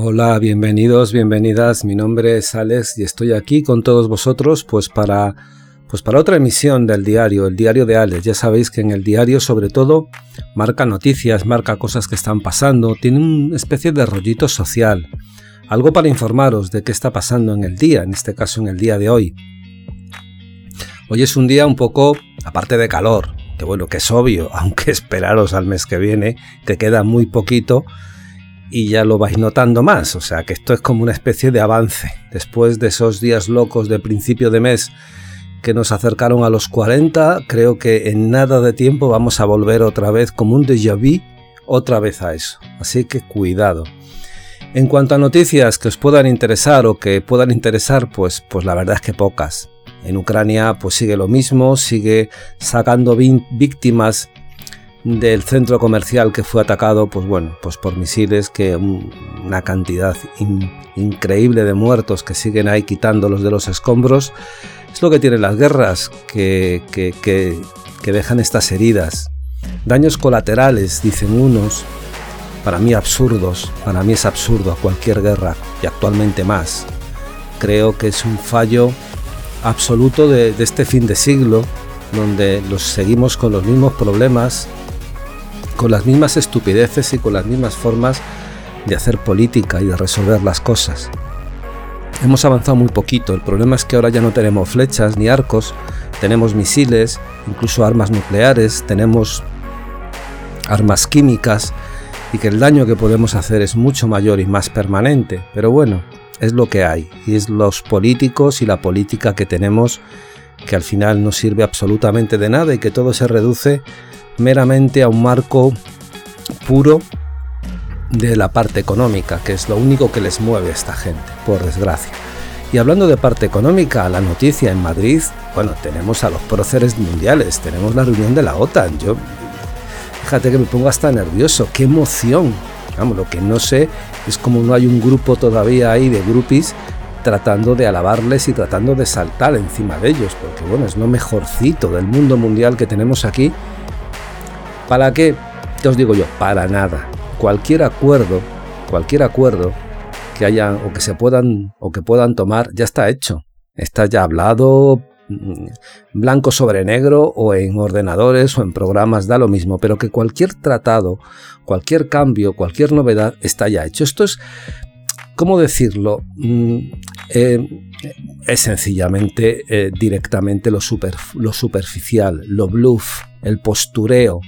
Hola, bienvenidos, bienvenidas. Mi nombre es Alex y estoy aquí con todos vosotros pues para pues para otra emisión del diario, el diario de Alex. Ya sabéis que en el diario sobre todo marca noticias, marca cosas que están pasando, tiene una especie de rollito social. Algo para informaros de qué está pasando en el día, en este caso en el día de hoy. Hoy es un día un poco, aparte de calor, que bueno, que es obvio, aunque esperaros al mes que viene, que queda muy poquito, y ya lo vais notando más, o sea que esto es como una especie de avance. Después de esos días locos de principio de mes que nos acercaron a los 40, creo que en nada de tiempo vamos a volver otra vez como un déjà vu, otra vez a eso. Así que cuidado. En cuanto a noticias que os puedan interesar o que puedan interesar, pues, pues la verdad es que pocas. En Ucrania pues sigue lo mismo, sigue sacando víctimas del centro comercial que fue atacado, pues bueno, pues por misiles, que una cantidad increíble de muertos que siguen ahí quitándolos de los escombros. Es lo que tienen las guerras, que, que, que, dejan estas heridas. Daños colaterales, dicen unos, para mí absurdos, para mí es absurdo cualquier guerra y actualmente más. Creo que es un fallo absoluto de, de este fin de siglo, donde los seguimos con los mismos problemas, con las mismas estupideces y con las mismas formas de hacer política y de resolver las cosas. Hemos avanzado muy poquito, el problema es que ahora ya no tenemos flechas ni arcos, tenemos misiles, incluso armas nucleares, tenemos armas químicas. Y que el daño que podemos hacer es mucho mayor y más permanente, pero bueno, es lo que hay. Y es los políticos y la política que tenemos que al final no sirve absolutamente de nada y que todo se reduce meramente a un marco puro de la parte económica, que es lo único que les mueve a esta gente, por desgracia. Y hablando de parte económica, la noticia en Madrid, bueno, tenemos a los próceres mundiales, tenemos la reunión de la OTAN. Yo, fíjate que me pongo hasta nervioso, qué emoción. Vamos, lo que no sé es como no hay un grupo todavía ahí de grupis tratando de alabarles y tratando de saltar encima de ellos, porque bueno, es lo mejorcito del mundo mundial que tenemos aquí ¿Para qué? ¿Qué os digo yo? Para nada. Cualquier acuerdo, cualquier acuerdo que hayan o que se puedan o que puedan tomar ya está hecho. Está ya hablado mm, blanco sobre negro o en ordenadores o en programas da lo mismo, pero que cualquier tratado, cualquier cambio, cualquier novedad está ya hecho. Esto es, ¿cómo decirlo? Mm, eh, es sencillamente eh, directamente lo, super, lo superficial, lo bluff, el postureo,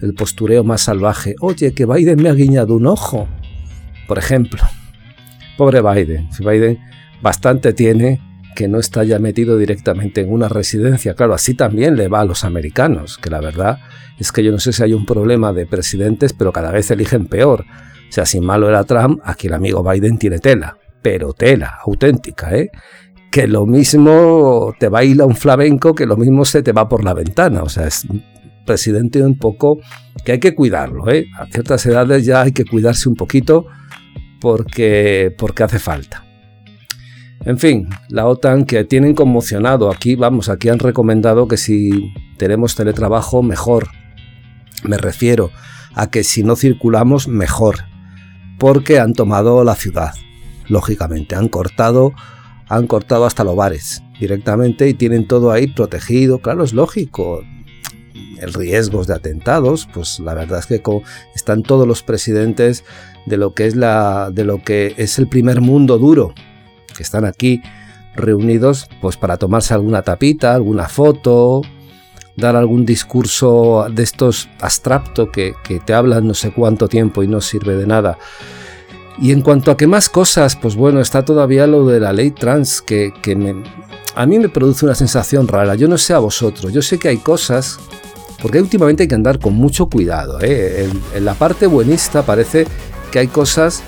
el postureo más salvaje. Oye, que Biden me ha guiñado un ojo. Por ejemplo. Pobre Biden. Biden bastante tiene que no está ya metido directamente en una residencia. Claro, así también le va a los americanos, que la verdad es que yo no sé si hay un problema de presidentes, pero cada vez eligen peor. O sea, si malo era Trump, aquí el amigo Biden tiene tela, pero tela, auténtica, ¿eh? Que lo mismo te baila un flamenco, que lo mismo se te va por la ventana. O sea, es presidente un poco que hay que cuidarlo. ¿eh? A ciertas edades ya hay que cuidarse un poquito porque, porque hace falta. En fin, la OTAN que tienen conmocionado aquí, vamos, aquí han recomendado que si tenemos teletrabajo, mejor. Me refiero a que si no circulamos, mejor. Porque han tomado la ciudad, lógicamente. Han cortado, han cortado hasta los bares directamente y tienen todo ahí protegido. Claro, es lógico el riesgos de atentados, pues la verdad es que están todos los presidentes de lo que es la de lo que es el primer mundo duro, que están aquí reunidos pues para tomarse alguna tapita, alguna foto, dar algún discurso de estos abstracto que, te hablan no sé cuánto tiempo y no sirve de nada. Y en cuanto a qué más cosas, pues bueno, está todavía lo de la ley trans que, a mí me produce una sensación rara. Yo no sé a vosotros, yo sé que hay cosas porque últimamente hay que andar con mucho cuidado. ¿eh? En, la parte buenista parece que hay cosas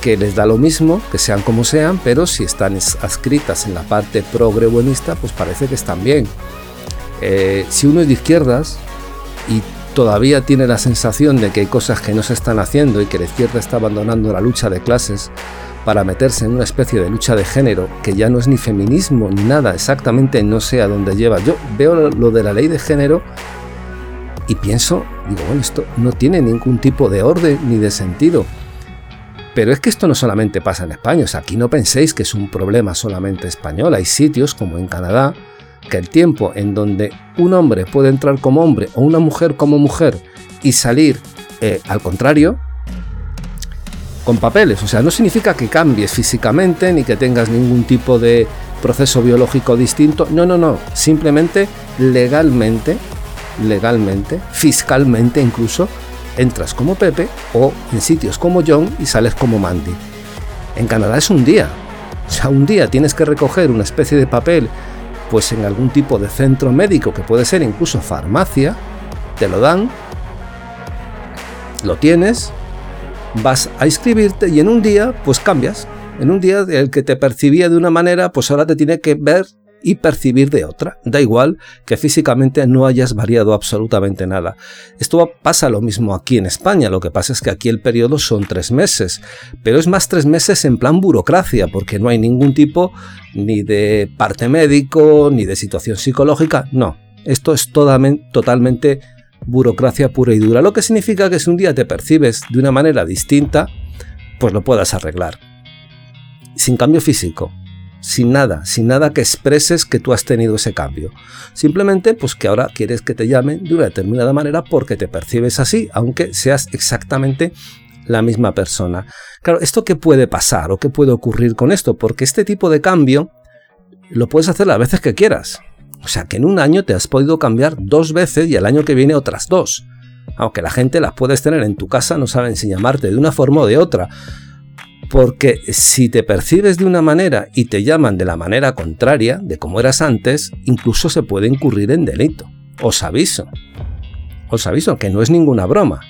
que les da lo mismo, que sean como sean, pero si están adscritas en la parte progre buenista, pues parece que están bien. Eh, si uno es de izquierdas y todavía tiene la sensación de que hay cosas que no se están haciendo y que la izquierda está abandonando la lucha de clases para meterse en una especie de lucha de género que ya no es ni feminismo ni nada, exactamente no sé a dónde lleva. Yo veo lo de la ley de género y pienso, digo, bueno, esto no tiene ningún tipo de orden ni de sentido. Pero es que esto no solamente pasa en España, o sea, aquí no penséis que es un problema solamente español, hay sitios como en Canadá que el tiempo en donde un hombre puede entrar como hombre o una mujer como mujer y salir eh, al contrario, con papeles. O sea, no significa que cambies físicamente ni que tengas ningún tipo de proceso biológico distinto. No, no, no. Simplemente legalmente, legalmente, fiscalmente incluso, entras como Pepe o en sitios como John y sales como Mandy. En Canadá es un día. O sea, un día tienes que recoger una especie de papel, pues en algún tipo de centro médico, que puede ser incluso farmacia, te lo dan, lo tienes, vas a inscribirte y en un día pues cambias. En un día el que te percibía de una manera pues ahora te tiene que ver y percibir de otra. Da igual que físicamente no hayas variado absolutamente nada. Esto pasa lo mismo aquí en España, lo que pasa es que aquí el periodo son tres meses, pero es más tres meses en plan burocracia, porque no hay ningún tipo ni de parte médico, ni de situación psicológica, no. Esto es totalmente burocracia pura y dura, lo que significa que si un día te percibes de una manera distinta, pues lo puedas arreglar. Sin cambio físico, sin nada, sin nada que expreses que tú has tenido ese cambio. Simplemente, pues que ahora quieres que te llamen de una determinada manera porque te percibes así, aunque seas exactamente la misma persona. Claro, ¿esto qué puede pasar o qué puede ocurrir con esto? Porque este tipo de cambio lo puedes hacer las veces que quieras. O sea que en un año te has podido cambiar dos veces y el año que viene otras dos. Aunque la gente las puedes tener en tu casa, no saben si llamarte de una forma o de otra. Porque si te percibes de una manera y te llaman de la manera contraria de como eras antes, incluso se puede incurrir en delito. Os aviso. Os aviso que no es ninguna broma.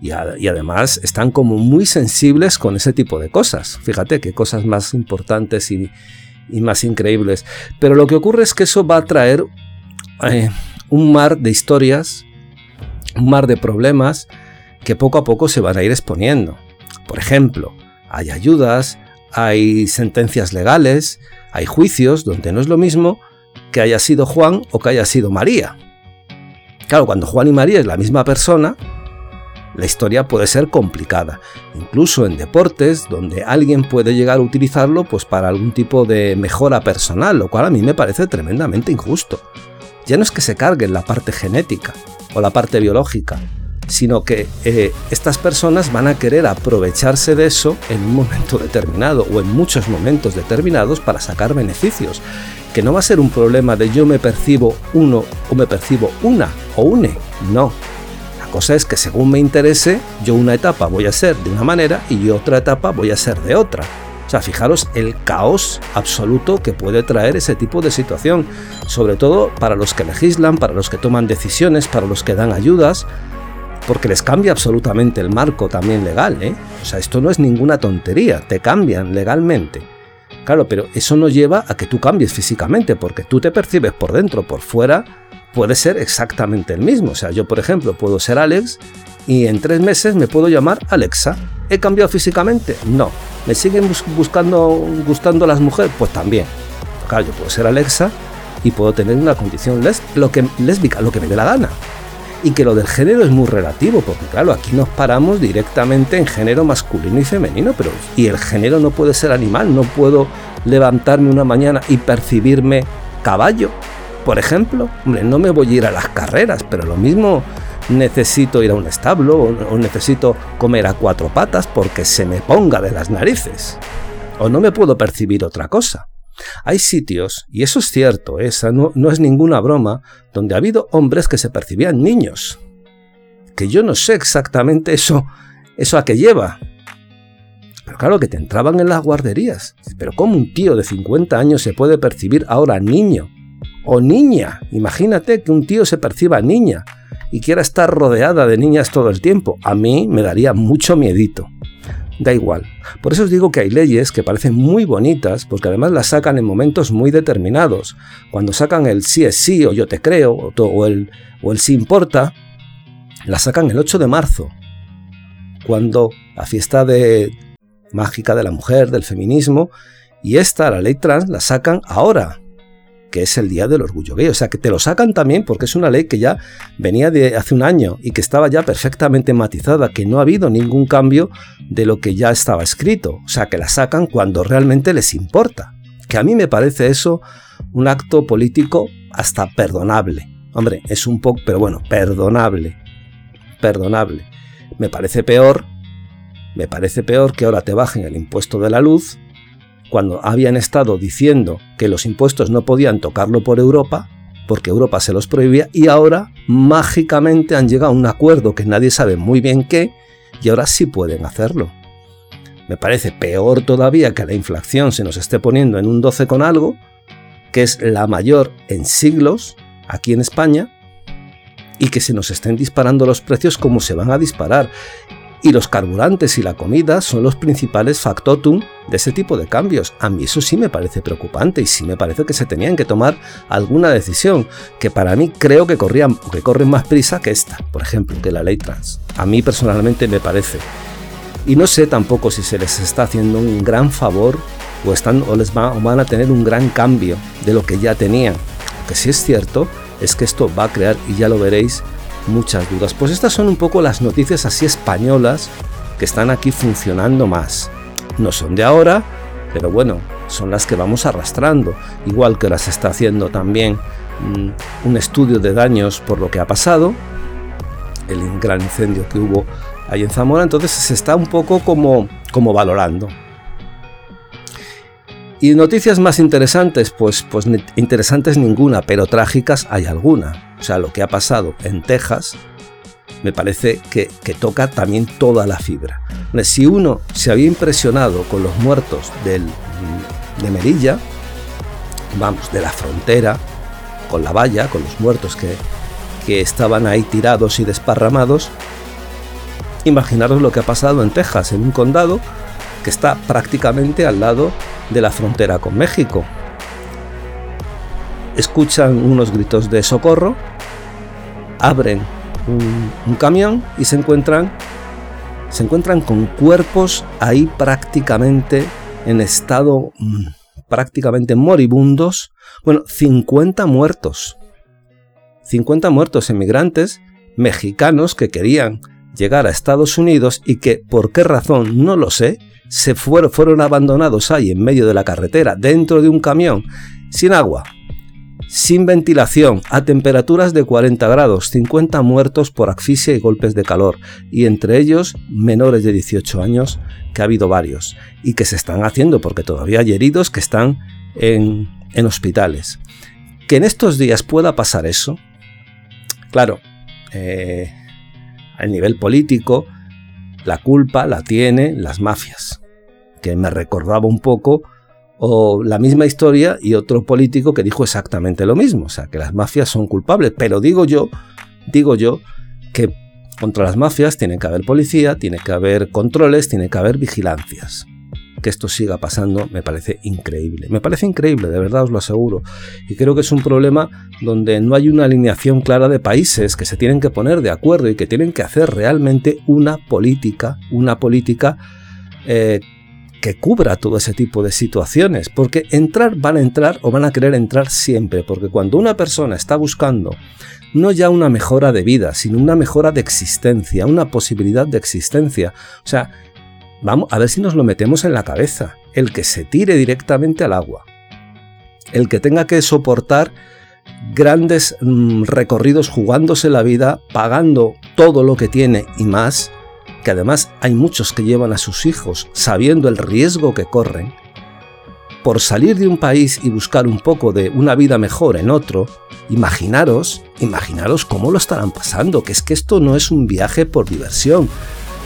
Y, además están como muy sensibles con ese tipo de cosas. Fíjate qué cosas más importantes y, más increíbles. Pero lo que ocurre es que eso va a traer eh, un mar de historias, un mar de problemas que poco a poco se van a ir exponiendo. Por ejemplo, hay ayudas, hay sentencias legales, hay juicios donde no es lo mismo que haya sido Juan o que haya sido María. Claro, cuando Juan y María es la misma persona, la historia puede ser complicada, incluso en deportes donde alguien puede llegar a utilizarlo pues para algún tipo de mejora personal, lo cual a mí me parece tremendamente injusto. Ya no es que se carguen la parte genética o la parte biológica, sino que eh, estas personas van a querer aprovecharse de eso en un momento determinado o en muchos momentos determinados para sacar beneficios. Que no va a ser un problema de yo me percibo uno o me percibo una o une, no, cosa es que según me interese, yo una etapa voy a ser de una manera y otra etapa voy a ser de otra. O sea, fijaros el caos absoluto que puede traer ese tipo de situación, sobre todo para los que legislan, para los que toman decisiones, para los que dan ayudas, porque les cambia absolutamente el marco también legal, ¿eh? O sea, esto no es ninguna tontería, te cambian legalmente. Claro, pero eso no lleva a que tú cambies físicamente, porque tú te percibes por dentro, por fuera, puede ser exactamente el mismo. O sea, yo por ejemplo puedo ser Alex y en tres meses me puedo llamar Alexa. ¿He cambiado físicamente? No. ¿Me siguen buscando, gustando las mujeres? Pues también. Claro, yo puedo ser Alexa y puedo tener una condición lésbica, lo que me dé la gana. Y que lo del género es muy relativo, porque claro, aquí nos paramos directamente en género masculino y femenino, pero y el género no puede ser animal, no puedo levantarme una mañana y percibirme caballo, por ejemplo, hombre, no me voy a ir a las carreras, pero lo mismo necesito ir a un establo o, necesito comer a cuatro patas porque se me ponga de las narices. O no me puedo percibir otra cosa. Hay sitios, y eso es cierto, esa no, es ninguna broma, donde ha habido hombres que se percibían niños. Que yo no sé exactamente eso, eso a qué lleva. Pero claro que te entraban en las guarderías. Pero ¿cómo un tío de 50 años se puede percibir ahora niño? o niña. Imagínate que un tío se perciba niña y quiera estar rodeada de niñas todo el tiempo. A mí me daría mucho miedito. Da igual. Por eso os digo que hay leyes que parecen muy bonitas porque además las sacan en momentos muy determinados. Cuando sacan el sí es sí o yo te creo o, el, o el sí importa, la sacan el 8 de marzo. Cuando la fiesta de mágica de la mujer, del feminismo, y esta, la ley trans, la sacan ahora, que es el Día del Orgullo Gay. O sea, que te lo sacan también porque es una ley que ya venía de hace un año y que estaba ya perfectamente matizada, que no ha habido ningún cambio de lo que ya estaba escrito. O sea, que la sacan cuando realmente les importa. Que a mí me parece eso un acto político hasta perdonable. Hombre, es un poco, pero bueno, perdonable. Perdonable. Me parece peor, me parece peor que ahora te bajen el impuesto de la luz cuando habían estado diciendo que los impuestos no podían tocarlo por Europa, porque Europa se los prohibía, y ahora mágicamente han llegado a un acuerdo que nadie sabe muy bien qué, y ahora sí pueden hacerlo. Me parece peor todavía que la inflación se nos esté poniendo en un 12 con algo, que es la mayor en siglos aquí en España, y que se nos estén disparando los precios como se van a disparar. Y los carburantes y la comida son los principales factotum de ese tipo de cambios. A mí eso sí me parece preocupante y sí me parece que se tenían que tomar alguna decisión que para mí creo que corrían que corren más prisa que esta, por ejemplo, que la ley trans. A mí personalmente me parece. Y no sé tampoco si se les está haciendo un gran favor o, están, o les va, o van a tener un gran cambio de lo que ya tenían. Lo que sí es cierto es que esto va a crear, y ya lo veréis, muchas dudas. Pues estas son un poco las noticias así españolas que están aquí funcionando más. No son de ahora, pero bueno, son las que vamos arrastrando. Igual que las está haciendo también mm, un estudio de daños por lo que ha pasado, el gran incendio que hubo ahí en Zamora, entonces se está un poco como, como valorando. Y noticias más interesantes, pues, pues interesantes ninguna, pero trágicas hay alguna. O sea, lo que ha pasado en Texas me parece que, toca también toda la fibra. Si uno se había impresionado con los muertos del, de Merilla, vamos, de la frontera, con la valla, con los muertos que, que estaban ahí tirados y desparramados, imaginaros lo que ha pasado en Texas, en un condado que está prácticamente al lado de la frontera con México. Escuchan unos gritos de socorro, abren un, camión y se encuentran, se encuentran con cuerpos ahí prácticamente en estado mm, prácticamente moribundos. Bueno, 50 muertos. 50 muertos emigrantes mexicanos que querían llegar a Estados Unidos y que, por qué razón, no lo sé, se fueron, fueron abandonados ahí en medio de la carretera, dentro de un camión, sin agua, sin ventilación, a temperaturas de 40 grados, 50 muertos por asfixia y golpes de calor, y entre ellos menores de 18 años, que ha habido varios, y que se están haciendo porque todavía hay heridos que están en, en hospitales. Que en estos días pueda pasar eso, claro, eh, a nivel político, la culpa la tienen las mafias, que me recordaba un poco o la misma historia y otro político que dijo exactamente lo mismo, o sea, que las mafias son culpables, pero digo yo, digo yo que contra las mafias tiene que haber policía, tiene que haber controles, tiene que haber vigilancias que esto siga pasando me parece increíble. Me parece increíble, de verdad os lo aseguro. Y creo que es un problema donde no hay una alineación clara de países que se tienen que poner de acuerdo y que tienen que hacer realmente una política, una política eh, que cubra todo ese tipo de situaciones. Porque entrar van a entrar o van a querer entrar siempre. Porque cuando una persona está buscando no ya una mejora de vida, sino una mejora de existencia, una posibilidad de existencia. O sea, Vamos a ver si nos lo metemos en la cabeza. El que se tire directamente al agua. El que tenga que soportar grandes mm, recorridos jugándose la vida, pagando todo lo que tiene y más, que además hay muchos que llevan a sus hijos sabiendo el riesgo que corren, por salir de un país y buscar un poco de una vida mejor en otro, imaginaros, imaginaros cómo lo estarán pasando, que es que esto no es un viaje por diversión,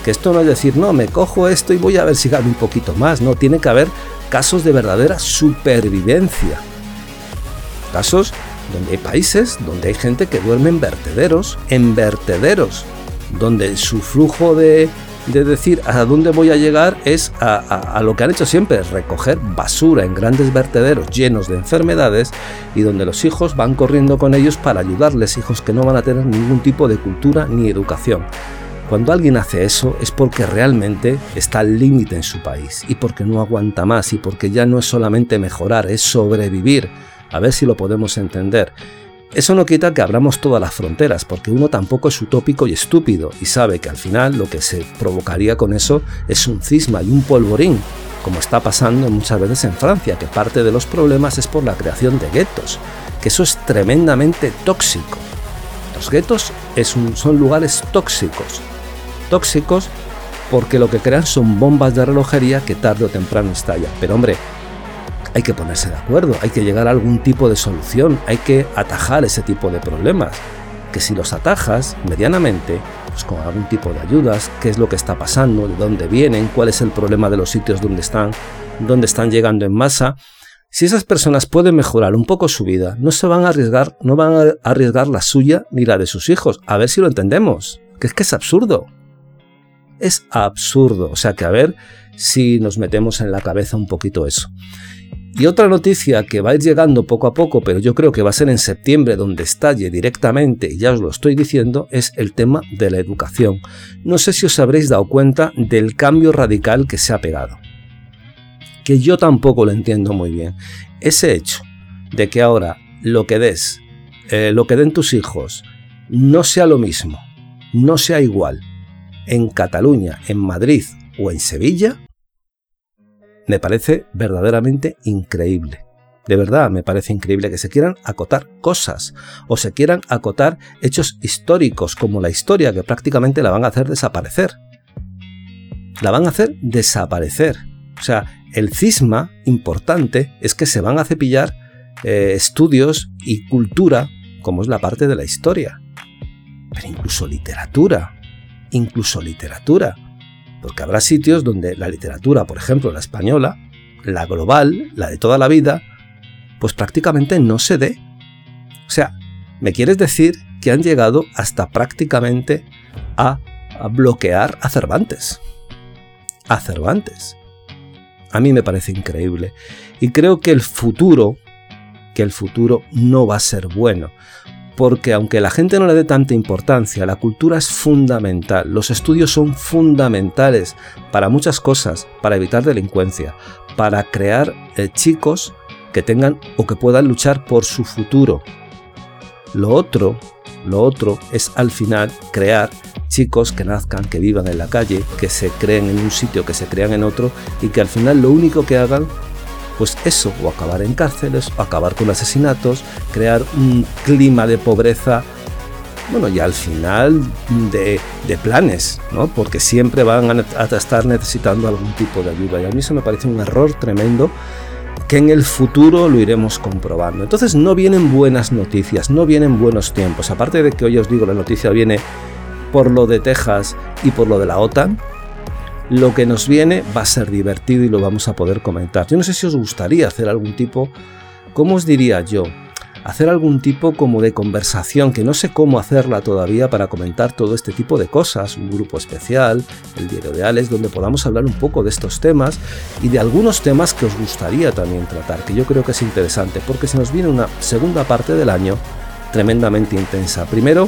que esto no es decir, no, me cojo esto y voy a ver si gano un poquito más. No, tiene que haber casos de verdadera supervivencia. Casos donde hay países donde hay gente que duerme en vertederos, en vertederos, donde su flujo de, de decir a dónde voy a llegar es a, a, lo que han hecho siempre, recoger basura en grandes vertederos llenos de enfermedades y donde los hijos van corriendo con ellos para ayudarles, hijos que no van a tener ningún tipo de cultura ni educación. Cuando alguien hace eso es porque realmente está al límite en su país y porque no aguanta más y porque ya no es solamente mejorar, es sobrevivir. a ver si lo podemos entender. Eso no quita que abramos todas las fronteras, porque uno tampoco es utópico y estúpido y sabe que al final lo que se provocaría con eso es un cisma y un polvorín, como está pasando muchas veces en Francia, que parte de los problemas es por la creación de guetos, que eso es tremendamente tóxico. Los guetos son lugares tóxicos, tóxicos porque lo que crean son bombas de relojería que tarde o temprano estallan. Pero hombre, hay que ponerse de acuerdo, hay que llegar a algún tipo de solución, hay que atajar ese tipo de problemas. Que si los atajas medianamente, pues con algún tipo de ayudas, qué es lo que está pasando, de dónde vienen, cuál es el problema de los sitios donde están, dónde están llegando en masa, si esas personas pueden mejorar un poco su vida, no se van a arriesgar, no van a arriesgar la suya ni la de sus hijos. A ver si lo entendemos. Que es que es absurdo. Es absurdo. O sea que a ver si nos metemos en la cabeza un poquito eso. Y otra noticia que va a ir llegando poco a poco, pero yo creo que va a ser en septiembre donde estalle directamente, y ya os lo estoy diciendo, es el tema de la educación. No sé si os habréis dado cuenta del cambio radical que se ha pegado. Que yo tampoco lo entiendo muy bien. Ese hecho de que ahora lo que des, eh, lo que den tus hijos, no sea lo mismo, no sea igual en Cataluña, en Madrid o en Sevilla, me parece verdaderamente increíble. De verdad, me parece increíble que se quieran acotar cosas o se quieran acotar hechos históricos como la historia que prácticamente la van a hacer desaparecer. La van a hacer desaparecer. O sea, el cisma importante es que se van a cepillar eh, estudios y cultura como es la parte de la historia. Pero incluso literatura. Incluso literatura porque habrá sitios donde la literatura, por ejemplo la española, la global, la de toda la vida, pues prácticamente no se dé. O sea, ¿me quieres decir que han llegado hasta prácticamente a, bloquear a Cervantes? A Cervantes. A mí me parece increíble. Y creo que el futuro, que el futuro no va a ser bueno porque aunque la gente no le dé tanta importancia, la cultura es fundamental, los estudios son fundamentales para muchas cosas, para evitar delincuencia, para crear eh, chicos que tengan o que puedan luchar por su futuro. Lo otro, lo otro es al final crear chicos que nazcan, que vivan en la calle, que se creen en un sitio, que se crean en otro y que al final lo único que hagan pues eso, o acabar en cárceles, o acabar con asesinatos, crear un clima de pobreza, bueno, y al final de, planes, ¿no? Porque siempre van a, estar necesitando algún tipo de ayuda. Y a mí eso me parece un error tremendo que en el futuro lo iremos comprobando. Entonces no vienen buenas noticias, no vienen buenos tiempos. Aparte de que hoy os digo, la noticia viene por lo de Texas y por lo de la OTAN, lo que nos viene va a ser divertido y lo vamos a poder comentar. Yo no sé si os gustaría hacer algún tipo, ¿cómo os diría yo? Hacer algún tipo como de conversación, que no sé cómo hacerla todavía para comentar todo este tipo de cosas, un grupo especial, el diario de Alex, donde podamos hablar un poco de estos temas y de algunos temas que os gustaría también tratar, que yo creo que es interesante, porque se nos viene una segunda parte del año tremendamente intensa. Primero,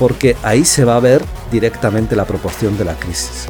porque ahí se va a ver directamente la proporción de la crisis.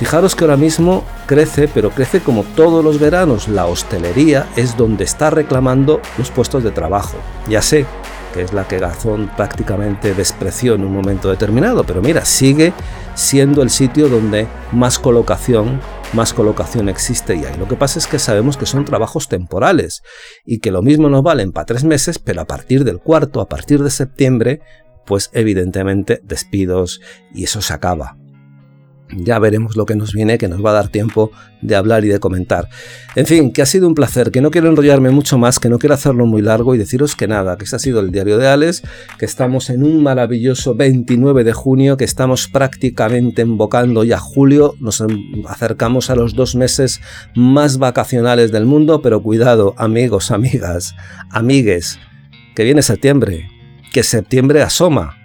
Fijaros que ahora mismo crece, pero crece como todos los veranos. La hostelería es donde está reclamando los puestos de trabajo. Ya sé que es la que Gazón prácticamente despreció en un momento determinado, pero mira, sigue siendo el sitio donde más colocación, más colocación existe y hay. Lo que pasa es que sabemos que son trabajos temporales y que lo mismo nos valen para tres meses, pero a partir del cuarto, a partir de septiembre, pues evidentemente despidos y eso se acaba ya veremos lo que nos viene, que nos va a dar tiempo de hablar y de comentar. En fin, que ha sido un placer, que no quiero enrollarme mucho más, que no quiero hacerlo muy largo y deciros que nada, que este ha sido el diario de Alex, que estamos en un maravilloso 29 de junio, que estamos prácticamente invocando ya julio, nos acercamos a los dos meses más vacacionales del mundo, pero cuidado, amigos, amigas, amigues, que viene septiembre, que septiembre asoma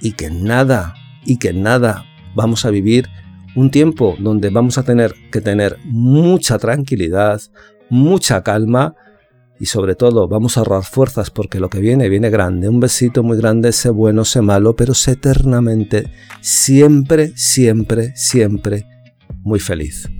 y que nada, y que nada vamos a vivir un tiempo donde vamos a tener que tener mucha tranquilidad, mucha calma y sobre todo vamos a ahorrar fuerzas porque lo que viene viene grande. Un besito muy grande, sé bueno, sé malo, pero sé eternamente, siempre, siempre, siempre muy feliz.